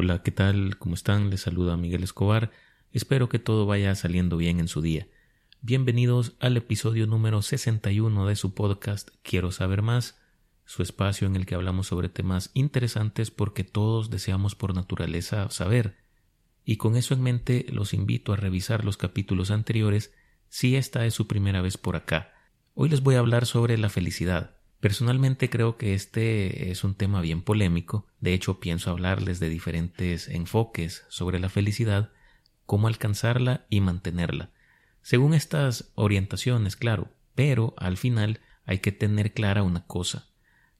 Hola, ¿qué tal? ¿Cómo están? Les saluda Miguel Escobar. Espero que todo vaya saliendo bien en su día. Bienvenidos al episodio número 61 de su podcast Quiero saber más, su espacio en el que hablamos sobre temas interesantes porque todos deseamos por naturaleza saber. Y con eso en mente los invito a revisar los capítulos anteriores si esta es su primera vez por acá. Hoy les voy a hablar sobre la felicidad. Personalmente creo que este es un tema bien polémico, de hecho pienso hablarles de diferentes enfoques sobre la felicidad, cómo alcanzarla y mantenerla. Según estas orientaciones, claro, pero al final hay que tener clara una cosa.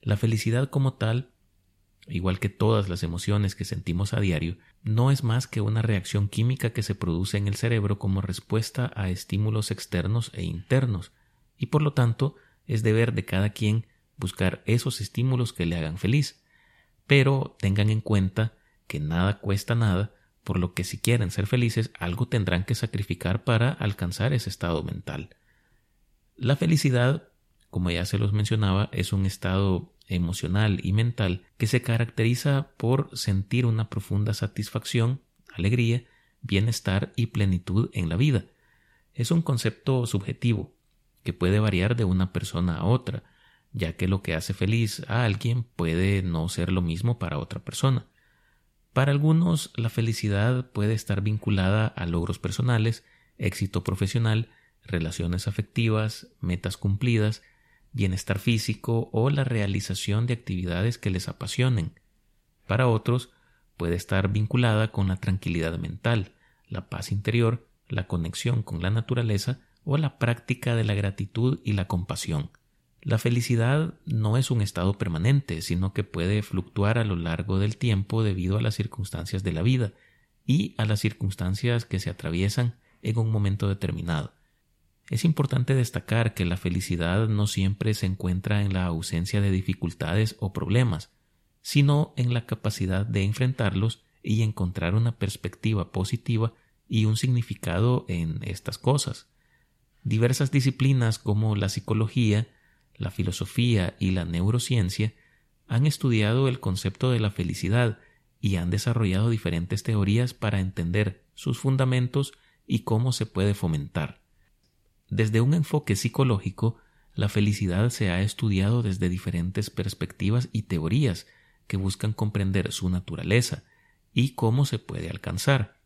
La felicidad como tal, igual que todas las emociones que sentimos a diario, no es más que una reacción química que se produce en el cerebro como respuesta a estímulos externos e internos, y por lo tanto es deber de cada quien buscar esos estímulos que le hagan feliz. Pero tengan en cuenta que nada cuesta nada, por lo que si quieren ser felices algo tendrán que sacrificar para alcanzar ese estado mental. La felicidad, como ya se los mencionaba, es un estado emocional y mental que se caracteriza por sentir una profunda satisfacción, alegría, bienestar y plenitud en la vida. Es un concepto subjetivo, que puede variar de una persona a otra, ya que lo que hace feliz a alguien puede no ser lo mismo para otra persona. Para algunos, la felicidad puede estar vinculada a logros personales, éxito profesional, relaciones afectivas, metas cumplidas, bienestar físico o la realización de actividades que les apasionen. Para otros, puede estar vinculada con la tranquilidad mental, la paz interior, la conexión con la naturaleza o la práctica de la gratitud y la compasión. La felicidad no es un estado permanente, sino que puede fluctuar a lo largo del tiempo debido a las circunstancias de la vida y a las circunstancias que se atraviesan en un momento determinado. Es importante destacar que la felicidad no siempre se encuentra en la ausencia de dificultades o problemas, sino en la capacidad de enfrentarlos y encontrar una perspectiva positiva y un significado en estas cosas. Diversas disciplinas como la psicología, la filosofía y la neurociencia han estudiado el concepto de la felicidad y han desarrollado diferentes teorías para entender sus fundamentos y cómo se puede fomentar. Desde un enfoque psicológico, la felicidad se ha estudiado desde diferentes perspectivas y teorías que buscan comprender su naturaleza y cómo se puede alcanzar.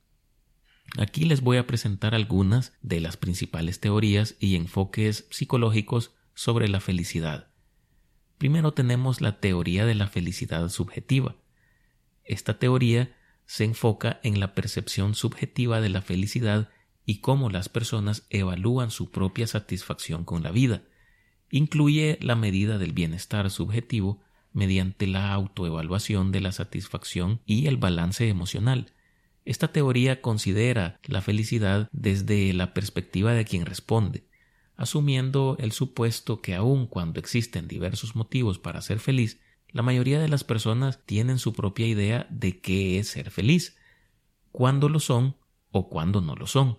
Aquí les voy a presentar algunas de las principales teorías y enfoques psicológicos sobre la felicidad. Primero tenemos la teoría de la felicidad subjetiva. Esta teoría se enfoca en la percepción subjetiva de la felicidad y cómo las personas evalúan su propia satisfacción con la vida. Incluye la medida del bienestar subjetivo mediante la autoevaluación de la satisfacción y el balance emocional. Esta teoría considera la felicidad desde la perspectiva de quien responde, asumiendo el supuesto que aun cuando existen diversos motivos para ser feliz, la mayoría de las personas tienen su propia idea de qué es ser feliz, cuándo lo son o cuándo no lo son,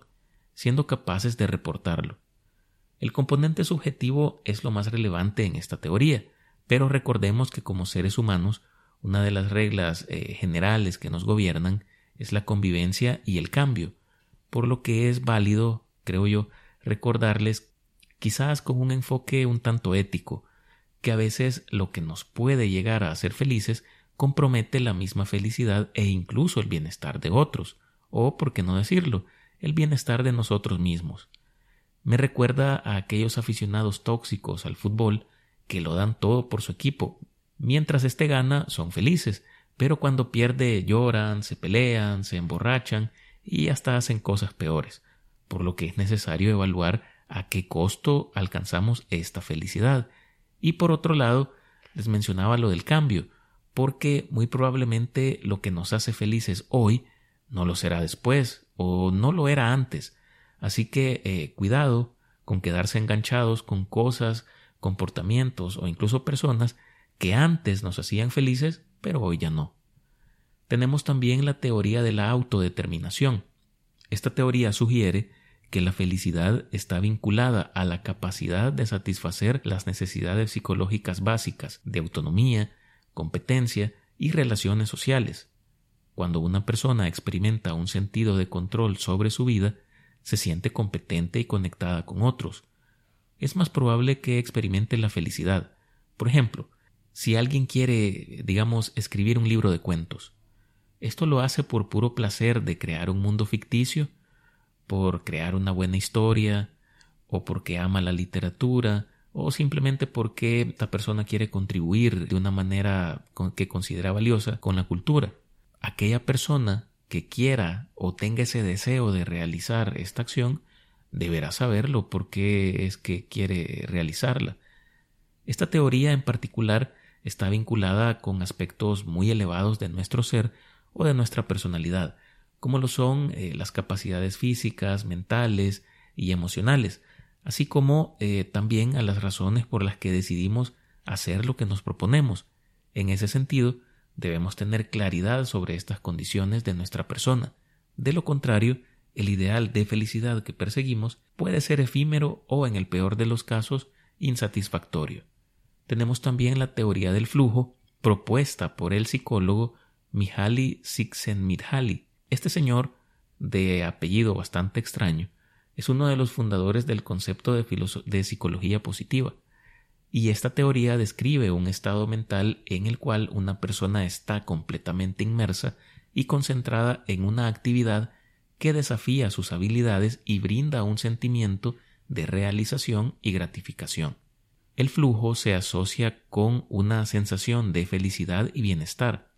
siendo capaces de reportarlo. El componente subjetivo es lo más relevante en esta teoría, pero recordemos que como seres humanos, una de las reglas eh, generales que nos gobiernan es la convivencia y el cambio, por lo que es válido, creo yo, recordarles quizás con un enfoque un tanto ético, que a veces lo que nos puede llegar a hacer felices compromete la misma felicidad e incluso el bienestar de otros, o, por qué no decirlo, el bienestar de nosotros mismos. Me recuerda a aquellos aficionados tóxicos al fútbol que lo dan todo por su equipo. Mientras éste gana, son felices, pero cuando pierde lloran, se pelean, se emborrachan y hasta hacen cosas peores, por lo que es necesario evaluar a qué costo alcanzamos esta felicidad. Y por otro lado, les mencionaba lo del cambio, porque muy probablemente lo que nos hace felices hoy no lo será después o no lo era antes. Así que eh, cuidado con quedarse enganchados con cosas, comportamientos o incluso personas que antes nos hacían felices, pero hoy ya no. Tenemos también la teoría de la autodeterminación. Esta teoría sugiere que la felicidad está vinculada a la capacidad de satisfacer las necesidades psicológicas básicas de autonomía, competencia y relaciones sociales. cuando una persona experimenta un sentido de control sobre su vida, se siente competente y conectada con otros. Es más probable que experimente la felicidad. Por ejemplo, si alguien quiere, digamos, escribir un libro de cuentos, esto lo hace por puro placer de crear un mundo ficticio, por crear una buena historia, o porque ama la literatura, o simplemente porque esta persona quiere contribuir de una manera que considera valiosa con la cultura. Aquella persona que quiera o tenga ese deseo de realizar esta acción deberá saberlo porque es que quiere realizarla. Esta teoría en particular está vinculada con aspectos muy elevados de nuestro ser o de nuestra personalidad, como lo son eh, las capacidades físicas, mentales y emocionales, así como eh, también a las razones por las que decidimos hacer lo que nos proponemos. En ese sentido, debemos tener claridad sobre estas condiciones de nuestra persona. De lo contrario, el ideal de felicidad que perseguimos puede ser efímero o, en el peor de los casos, insatisfactorio. Tenemos también la teoría del flujo, propuesta por el psicólogo Mihaly Csikszentmihalyi. Este señor, de apellido bastante extraño, es uno de los fundadores del concepto de, de psicología positiva, y esta teoría describe un estado mental en el cual una persona está completamente inmersa y concentrada en una actividad que desafía sus habilidades y brinda un sentimiento de realización y gratificación. El flujo se asocia con una sensación de felicidad y bienestar.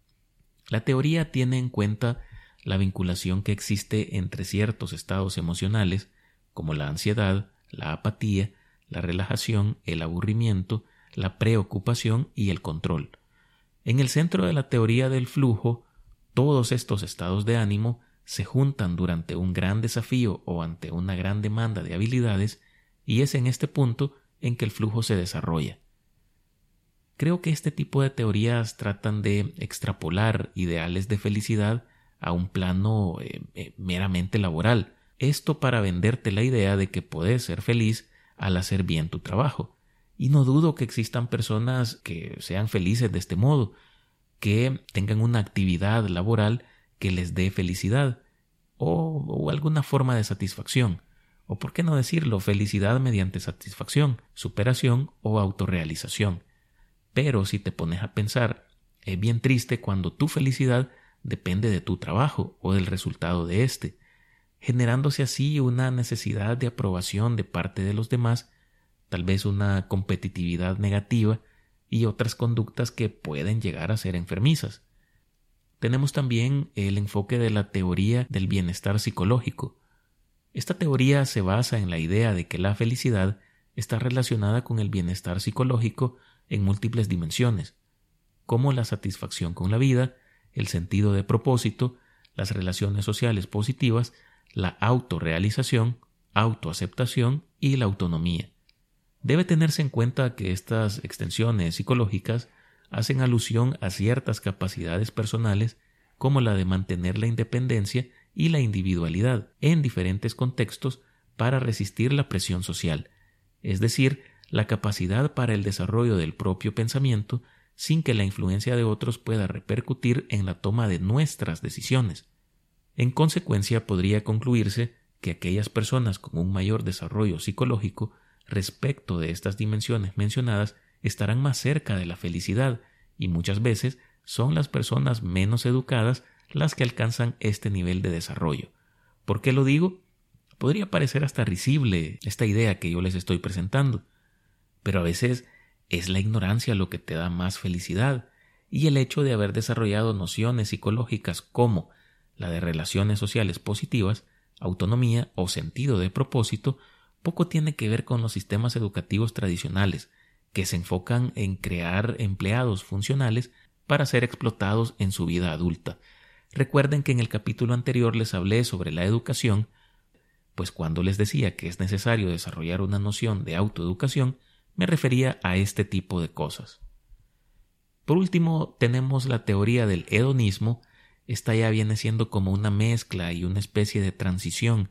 La teoría tiene en cuenta la vinculación que existe entre ciertos estados emocionales como la ansiedad, la apatía, la relajación, el aburrimiento, la preocupación y el control. En el centro de la teoría del flujo, todos estos estados de ánimo se juntan durante un gran desafío o ante una gran demanda de habilidades y es en este punto en que el flujo se desarrolla. Creo que este tipo de teorías tratan de extrapolar ideales de felicidad a un plano eh, eh, meramente laboral, esto para venderte la idea de que puedes ser feliz al hacer bien tu trabajo. Y no dudo que existan personas que sean felices de este modo, que tengan una actividad laboral que les dé felicidad o, o, alguna forma de satisfacción, o por qué no decirlo, felicidad mediante satisfacción, superación o autorrealización. Pero si te pones a pensar, es bien triste cuando tu felicidad depende de tu trabajo o del resultado de éste generándose así una necesidad de aprobación de parte de los demás, tal vez una competitividad negativa y otras conductas que pueden llegar a ser enfermizas. Tenemos también el enfoque de la teoría del bienestar psicológico. Esta teoría se basa en la idea de que la felicidad está relacionada con el bienestar psicológico en múltiples dimensiones, como la satisfacción con la vida, el sentido de propósito, las relaciones sociales positivas la autorrealización, autoaceptación y la autonomía. Debe tenerse en cuenta que estas extensiones psicológicas hacen alusión a ciertas capacidades personales como la de mantener la independencia y la individualidad en diferentes contextos para resistir la presión social, es decir, la capacidad para el desarrollo del propio pensamiento sin que la influencia de otros pueda repercutir en la toma de nuestras decisiones. En consecuencia, podría concluirse que aquellas personas con un mayor desarrollo psicológico respecto de estas dimensiones mencionadas estarán más cerca de la felicidad y muchas veces son las personas menos educadas las que alcanzan este nivel de desarrollo. ¿Por qué lo digo? Podría parecer hasta risible esta idea que yo les estoy presentando, pero a veces es la ignorancia lo que te da más felicidad y el hecho de haber desarrollado nociones psicológicas como la de relaciones sociales positivas, autonomía o sentido de propósito, poco tiene que ver con los sistemas educativos tradicionales, que se enfocan en crear empleados funcionales para ser explotados en su vida adulta. Recuerden que en el capítulo anterior les hablé sobre la educación, pues cuando les decía que es necesario desarrollar una noción de autoeducación, me refería a este tipo de cosas. Por último, tenemos la teoría del hedonismo, esta ya viene siendo como una mezcla y una especie de transición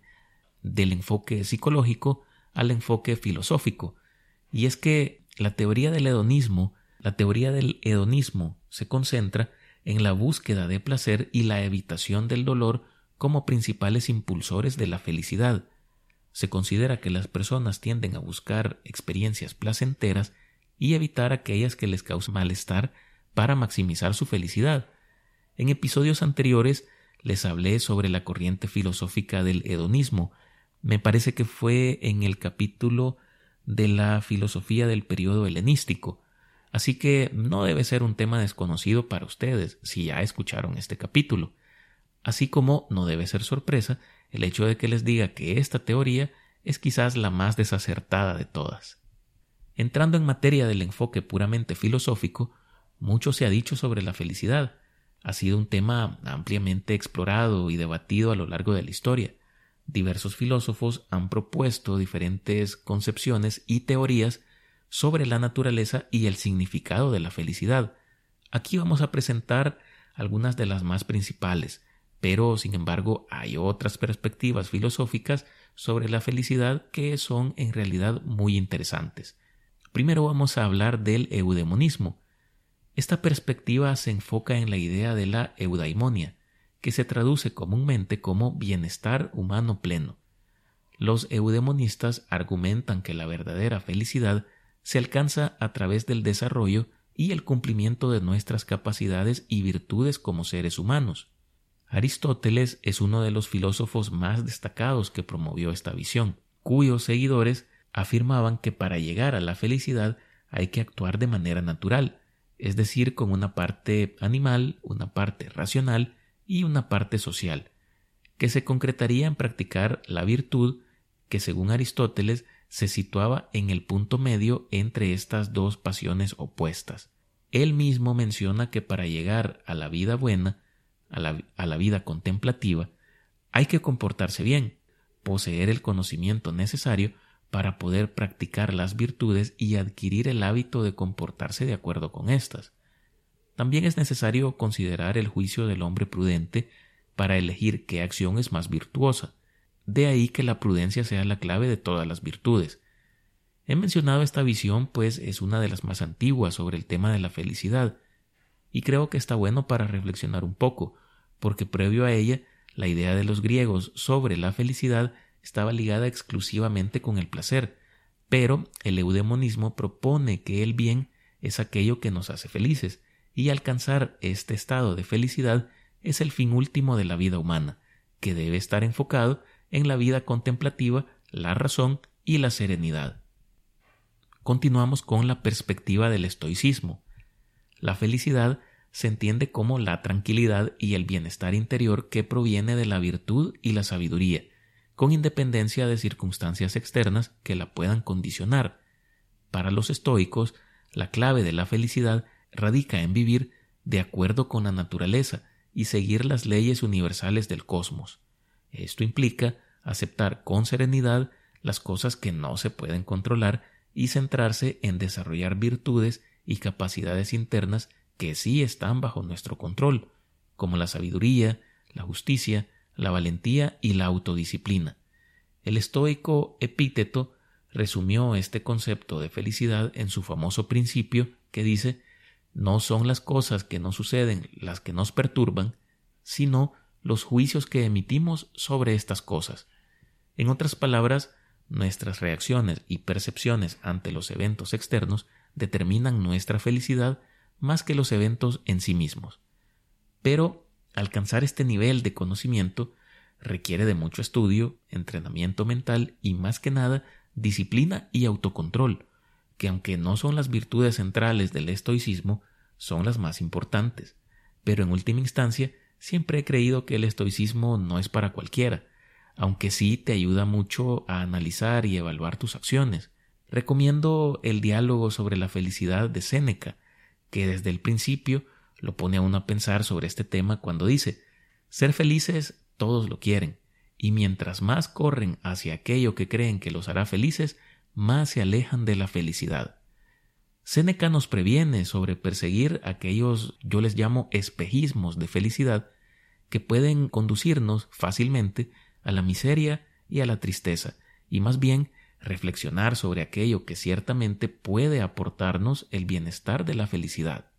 del enfoque psicológico al enfoque filosófico. Y es que la teoría del hedonismo, la teoría del hedonismo se concentra en la búsqueda de placer y la evitación del dolor como principales impulsores de la felicidad. Se considera que las personas tienden a buscar experiencias placenteras y evitar aquellas que les causan malestar para maximizar su felicidad. En episodios anteriores les hablé sobre la corriente filosófica del hedonismo. Me parece que fue en el capítulo de la filosofía del periodo helenístico. Así que no debe ser un tema desconocido para ustedes si ya escucharon este capítulo. Así como no debe ser sorpresa el hecho de que les diga que esta teoría es quizás la más desacertada de todas. Entrando en materia del enfoque puramente filosófico, mucho se ha dicho sobre la felicidad. Ha sido un tema ampliamente explorado y debatido a lo largo de la historia. Diversos filósofos han propuesto diferentes concepciones y teorías sobre la naturaleza y el significado de la felicidad. Aquí vamos a presentar algunas de las más principales, pero sin embargo hay otras perspectivas filosóficas sobre la felicidad que son en realidad muy interesantes. Primero vamos a hablar del eudemonismo. Esta perspectiva se enfoca en la idea de la eudaimonia, que se traduce comúnmente como bienestar humano pleno. Los eudemonistas argumentan que la verdadera felicidad se alcanza a través del desarrollo y el cumplimiento de nuestras capacidades y virtudes como seres humanos. Aristóteles es uno de los filósofos más destacados que promovió esta visión, cuyos seguidores afirmaban que para llegar a la felicidad hay que actuar de manera natural, es decir, con una parte animal, una parte racional y una parte social, que se concretaría en practicar la virtud que, según Aristóteles, se situaba en el punto medio entre estas dos pasiones opuestas. Él mismo menciona que para llegar a la vida buena, a la, vida contemplativa, hay que comportarse bien, poseer el conocimiento necesario para poder practicar las virtudes y adquirir el hábito de comportarse de acuerdo con éstas. También es necesario considerar el juicio del hombre prudente para elegir qué acción es más virtuosa. De ahí que la prudencia sea la clave de todas las virtudes. He mencionado esta visión pues es una de las más antiguas sobre el tema de la felicidad, y creo que está bueno para reflexionar un poco, porque previo a ella la idea de los griegos sobre la felicidad estaba ligada exclusivamente con el placer, pero el eudemonismo propone que el bien es aquello que nos hace felices, y alcanzar este estado de felicidad es el fin último de la vida humana, que debe estar enfocado en la vida contemplativa, la razón y la serenidad. Continuamos con la perspectiva del estoicismo. La felicidad se entiende como la tranquilidad y el bienestar interior que proviene de la virtud y la sabiduría, con independencia de circunstancias externas que la puedan condicionar. Para los estoicos, la clave de la felicidad radica en vivir de acuerdo con la naturaleza y seguir las leyes universales del cosmos. Esto implica aceptar con serenidad las cosas que no se pueden controlar y centrarse en desarrollar virtudes y capacidades internas que sí están bajo nuestro control, como la sabiduría, la justicia, la valentía y la autodisciplina. El estoico Epíteto resumió este concepto de felicidad en su famoso principio que dice no son las cosas que nos suceden las que nos perturban, sino los juicios que emitimos sobre estas cosas. En otras palabras, nuestras reacciones y percepciones ante los eventos externos determinan nuestra felicidad más que los eventos en sí mismos. Pero Alcanzar este nivel de conocimiento requiere de mucho estudio, entrenamiento mental y más que nada disciplina y autocontrol, que aunque no son las virtudes centrales del estoicismo, son las más importantes. Pero en última instancia, siempre he creído que el estoicismo no es para cualquiera, aunque sí te ayuda mucho a analizar y evaluar tus acciones. Recomiendo el diálogo sobre la felicidad de Séneca, que desde el principio lo pone a uno a pensar sobre este tema cuando dice ser felices todos lo quieren, y mientras más corren hacia aquello que creen que los hará felices, más se alejan de la felicidad. Séneca nos previene sobre perseguir aquellos yo les llamo espejismos de felicidad que pueden conducirnos fácilmente a la miseria y a la tristeza, y más bien reflexionar sobre aquello que ciertamente puede aportarnos el bienestar de la felicidad.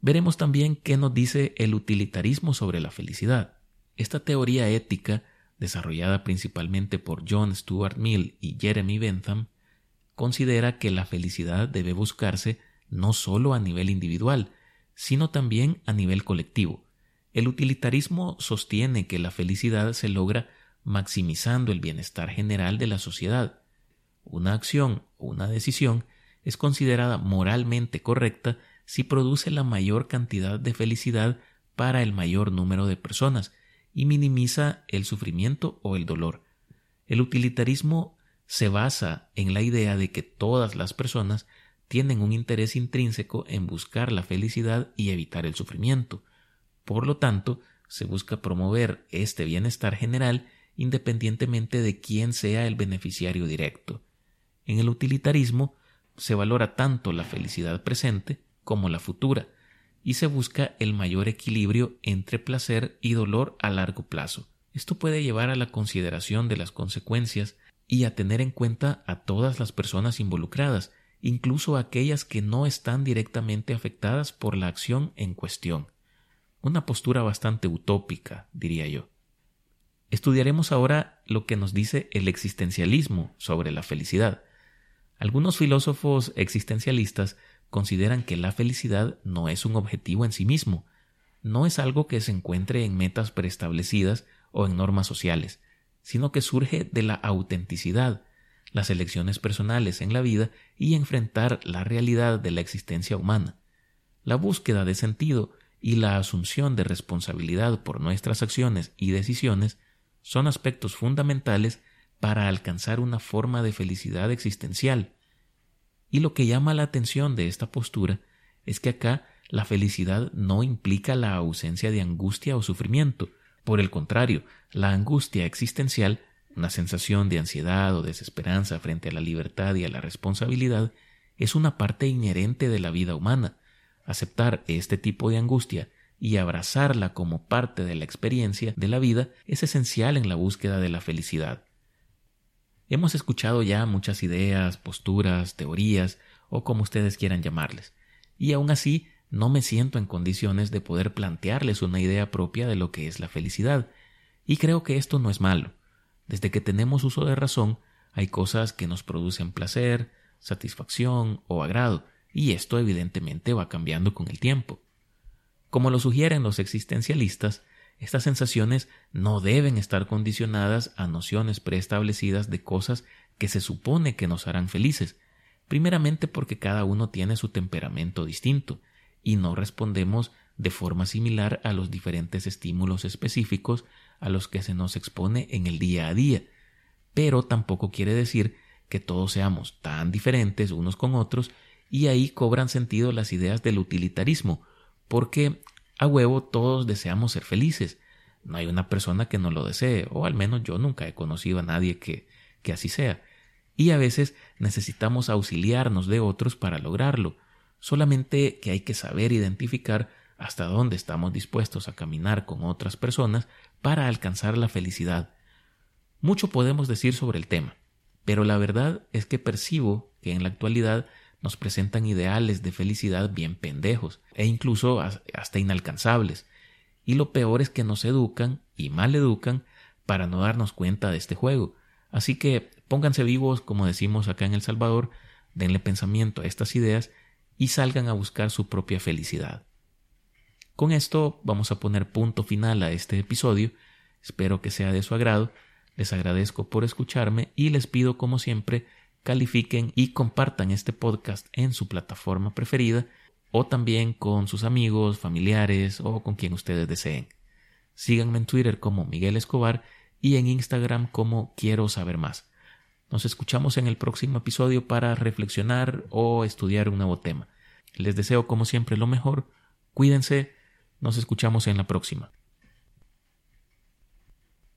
Veremos también qué nos dice el utilitarismo sobre la felicidad. Esta teoría ética, desarrollada principalmente por John Stuart Mill y Jeremy Bentham, considera que la felicidad debe buscarse no solo a nivel individual, sino también a nivel colectivo. El utilitarismo sostiene que la felicidad se logra maximizando el bienestar general de la sociedad. Una acción o una decisión es considerada moralmente correcta si produce la mayor cantidad de felicidad para el mayor número de personas y minimiza el sufrimiento o el dolor. El utilitarismo se basa en la idea de que todas las personas tienen un interés intrínseco en buscar la felicidad y evitar el sufrimiento. Por lo tanto, se busca promover este bienestar general independientemente de quién sea el beneficiario directo. En el utilitarismo se valora tanto la felicidad presente como la futura, y se busca el mayor equilibrio entre placer y dolor a largo plazo. Esto puede llevar a la consideración de las consecuencias y a tener en cuenta a todas las personas involucradas, incluso aquellas que no están directamente afectadas por la acción en cuestión. Una postura bastante utópica, diría yo. Estudiaremos ahora lo que nos dice el existencialismo sobre la felicidad. Algunos filósofos existencialistas consideran que la felicidad no es un objetivo en sí mismo, no es algo que se encuentre en metas preestablecidas o en normas sociales, sino que surge de la autenticidad, las elecciones personales en la vida y enfrentar la realidad de la existencia humana. La búsqueda de sentido y la asunción de responsabilidad por nuestras acciones y decisiones son aspectos fundamentales para alcanzar una forma de felicidad existencial. Y lo que llama la atención de esta postura es que acá la felicidad no implica la ausencia de angustia o sufrimiento, por el contrario, la angustia existencial, una sensación de ansiedad o desesperanza frente a la libertad y a la responsabilidad, es una parte inherente de la vida humana. Aceptar este tipo de angustia y abrazarla como parte de la experiencia de la vida es esencial en la búsqueda de la felicidad. Hemos escuchado ya muchas ideas, posturas, teorías o como ustedes quieran llamarles, y aún así no me siento en condiciones de poder plantearles una idea propia de lo que es la felicidad, y creo que esto no es malo. Desde que tenemos uso de razón, hay cosas que nos producen placer, satisfacción o agrado, y esto evidentemente va cambiando con el tiempo. Como lo sugieren los existencialistas, estas sensaciones no deben estar condicionadas a nociones preestablecidas de cosas que se supone que nos harán felices, primeramente porque cada uno tiene su temperamento distinto, y no respondemos de forma similar a los diferentes estímulos específicos a los que se nos expone en el día a día. Pero tampoco quiere decir que todos seamos tan diferentes unos con otros y ahí cobran sentido las ideas del utilitarismo, porque a huevo todos deseamos ser felices. No hay una persona que no lo desee, o al menos yo nunca he conocido a nadie que, que así sea. Y a veces necesitamos auxiliarnos de otros para lograrlo, solamente que hay que saber identificar hasta dónde estamos dispuestos a caminar con otras personas para alcanzar la felicidad. Mucho podemos decir sobre el tema, pero la verdad es que percibo que en la actualidad nos presentan ideales de felicidad bien pendejos e incluso hasta inalcanzables, y lo peor es que nos educan y mal educan para no darnos cuenta de este juego. Así que pónganse vivos, como decimos acá en El Salvador, denle pensamiento a estas ideas y salgan a buscar su propia felicidad. Con esto vamos a poner punto final a este episodio. Espero que sea de su agrado. Les agradezco por escucharme y les pido como siempre califiquen y compartan este podcast en su plataforma preferida o también con sus amigos, familiares o con quien ustedes deseen. Síganme en Twitter como Miguel Escobar y en Instagram como Quiero Saber Más. Nos escuchamos en el próximo episodio para reflexionar o estudiar un nuevo tema. Les deseo como siempre lo mejor, cuídense, nos escuchamos en la próxima.